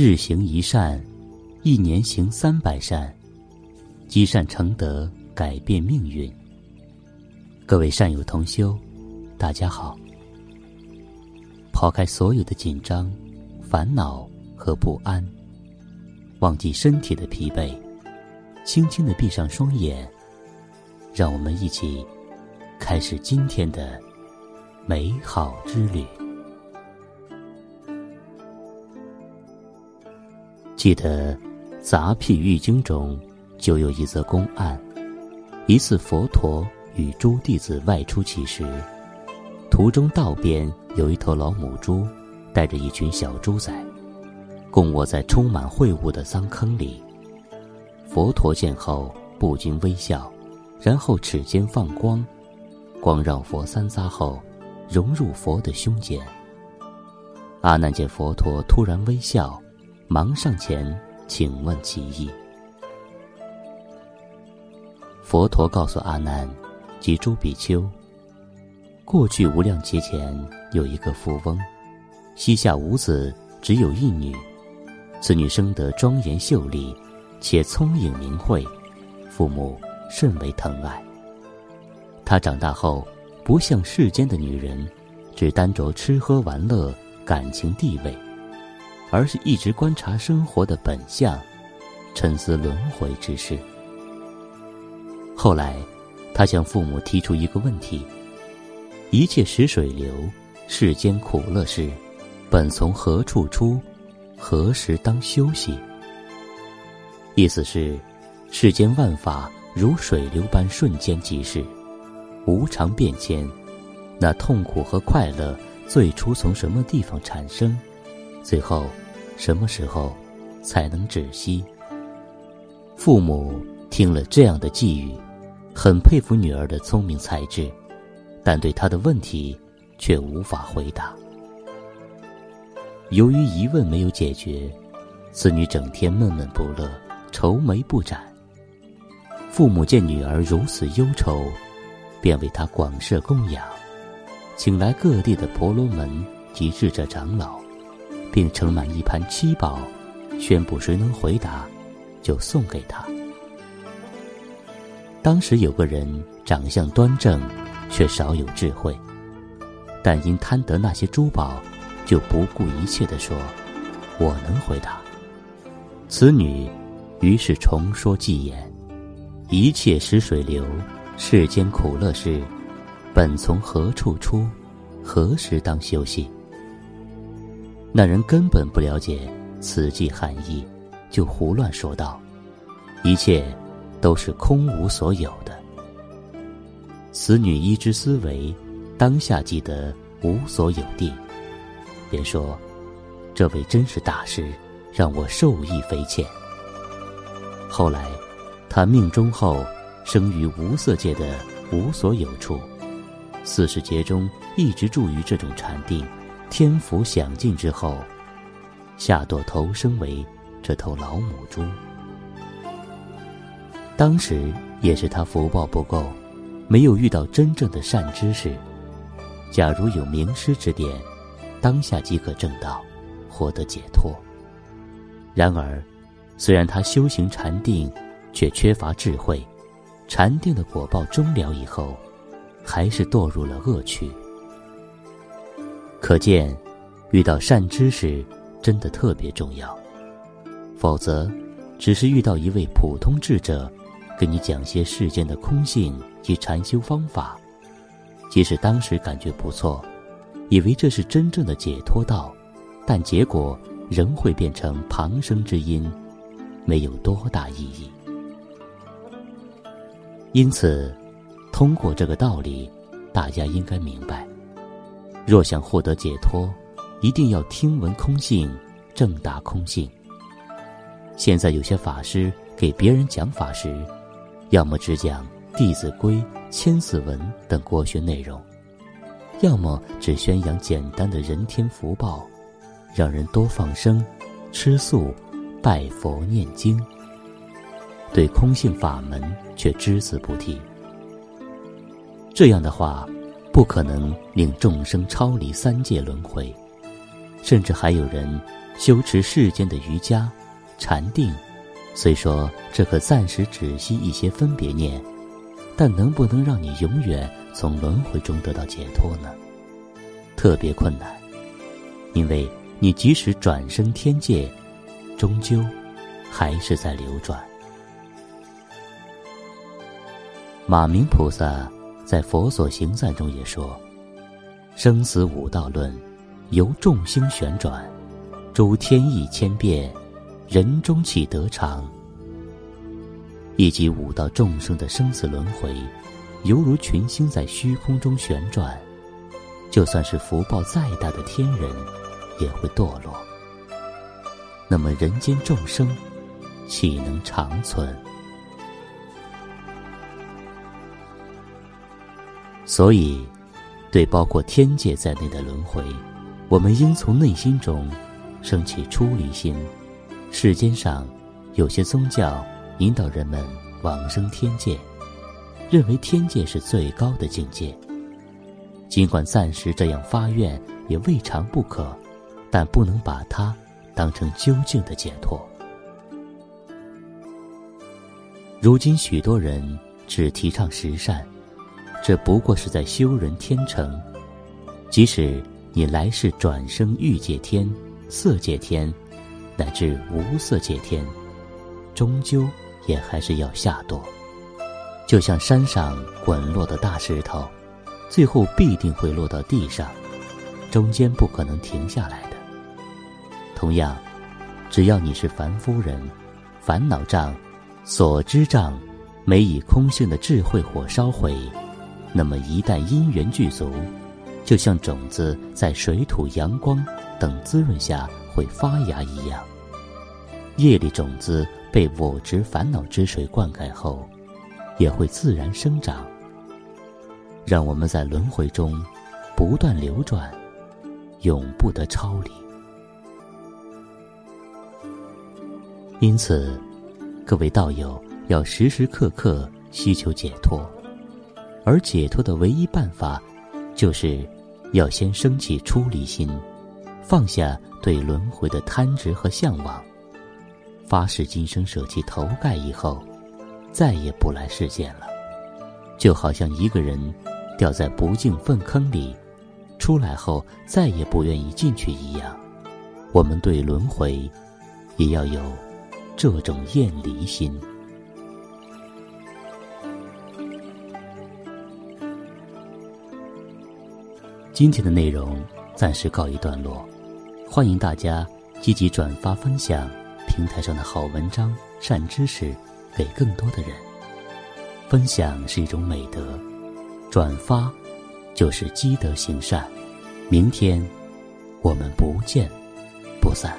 日行一善，一年行三百善，积善成德，改变命运。各位善友同修，大家好。抛开所有的紧张、烦恼和不安，忘记身体的疲惫，轻轻的闭上双眼，让我们一起开始今天的美好之旅。记得《杂譬喻经》中就有一则公案：一次佛陀与诸弟子外出乞食，途中道边有一头老母猪，带着一群小猪仔，共卧在充满秽物的脏坑里。佛陀见后不禁微笑，然后齿间放光，光绕佛三匝后，融入佛的胸间。阿难见佛陀突然微笑。忙上前，请问其意。佛陀告诉阿难及诸比丘：过去无量劫前，有一个富翁，膝下无子，只有一女。此女生得庄严秀丽，且聪颖明慧，父母甚为疼爱。她长大后，不像世间的女人，只单着吃喝玩乐、感情地位。而是一直观察生活的本相，沉思轮回之事。后来，他向父母提出一个问题：一切食水流，世间苦乐事，本从何处出？何时当休息？意思是，世间万法如水流般瞬间即逝，无常变迁。那痛苦和快乐最初从什么地方产生？最后，什么时候才能止息？父母听了这样的寄语，很佩服女儿的聪明才智，但对她的问题却无法回答。由于疑问没有解决，此女整天闷闷不乐，愁眉不展。父母见女儿如此忧愁，便为她广设供养，请来各地的婆罗门及智者长老。并盛满一盘七宝，宣布谁能回答，就送给他。当时有个人长相端正，却少有智慧，但因贪得那些珠宝，就不顾一切地说：“我能回答。”此女于是重说偈言：“一切食水流，世间苦乐事，本从何处出？何时当休息？”那人根本不了解此际含义，就胡乱说道：“一切都是空无所有的。”此女依之思维，当下记得无所有地，便说：“这位真是大师，让我受益匪浅。”后来，他命中后生于无色界的无所有处，四世劫中一直住于这种禅定。天福享尽之后，下堕投生为这头老母猪。当时也是他福报不够，没有遇到真正的善知识。假如有名师指点，当下即可证道，获得解脱。然而，虽然他修行禅定，却缺乏智慧，禅定的果报终了以后，还是堕入了恶趣。可见，遇到善知识真的特别重要。否则，只是遇到一位普通智者，跟你讲些世间的空性及禅修方法，即使当时感觉不错，以为这是真正的解脱道，但结果仍会变成旁生之音，没有多大意义。因此，通过这个道理，大家应该明白。若想获得解脱，一定要听闻空性，正达空性。现在有些法师给别人讲法时，要么只讲《弟子规》《千字文》等国学内容，要么只宣扬简单的人天福报，让人多放生、吃素、拜佛念经，对空性法门却只字不提。这样的话。不可能令众生超离三界轮回，甚至还有人修持世间的瑜伽、禅定。虽说这可暂时止息一些分别念，但能不能让你永远从轮回中得到解脱呢？特别困难，因为你即使转生天界，终究还是在流转。马明菩萨在《佛所行赞》中也说：“生死五道论，由众星旋转，诸天意千变。”人中岂得常？以及五道众生的生死轮回，犹如群星在虚空中旋转，就算是福报再大的天人，也会堕落。那么人间众生，岂能长存？所以，对包括天界在内的轮回，我们应从内心中升起出离心。世间上，有些宗教引导人们往生天界，认为天界是最高的境界。尽管暂时这样发愿也未尝不可，但不能把它当成究竟的解脱。如今许多人只提倡十善，这不过是在修人天成。即使你来世转生欲界天、色界天。乃至无色界天，终究也还是要下堕。就像山上滚落的大石头，最后必定会落到地上，中间不可能停下来的。同样，只要你是凡夫人，烦恼障、所知障没以空性的智慧火烧毁，那么一旦因缘具足，就像种子在水土阳光等滋润下。会发芽一样，业力种子被我执烦恼之水灌溉后，也会自然生长。让我们在轮回中不断流转，永不得超离。因此，各位道友要时时刻刻需求解脱，而解脱的唯一办法，就是要先升起出离心。放下对轮回的贪执和向往，发誓今生舍弃头盖以后，再也不来世间了。就好像一个人掉在不净粪坑里，出来后再也不愿意进去一样。我们对轮回，也要有这种厌离心。今天的内容暂时告一段落。欢迎大家积极转发分享平台上的好文章、善知识，给更多的人。分享是一种美德，转发就是积德行善。明天，我们不见不散。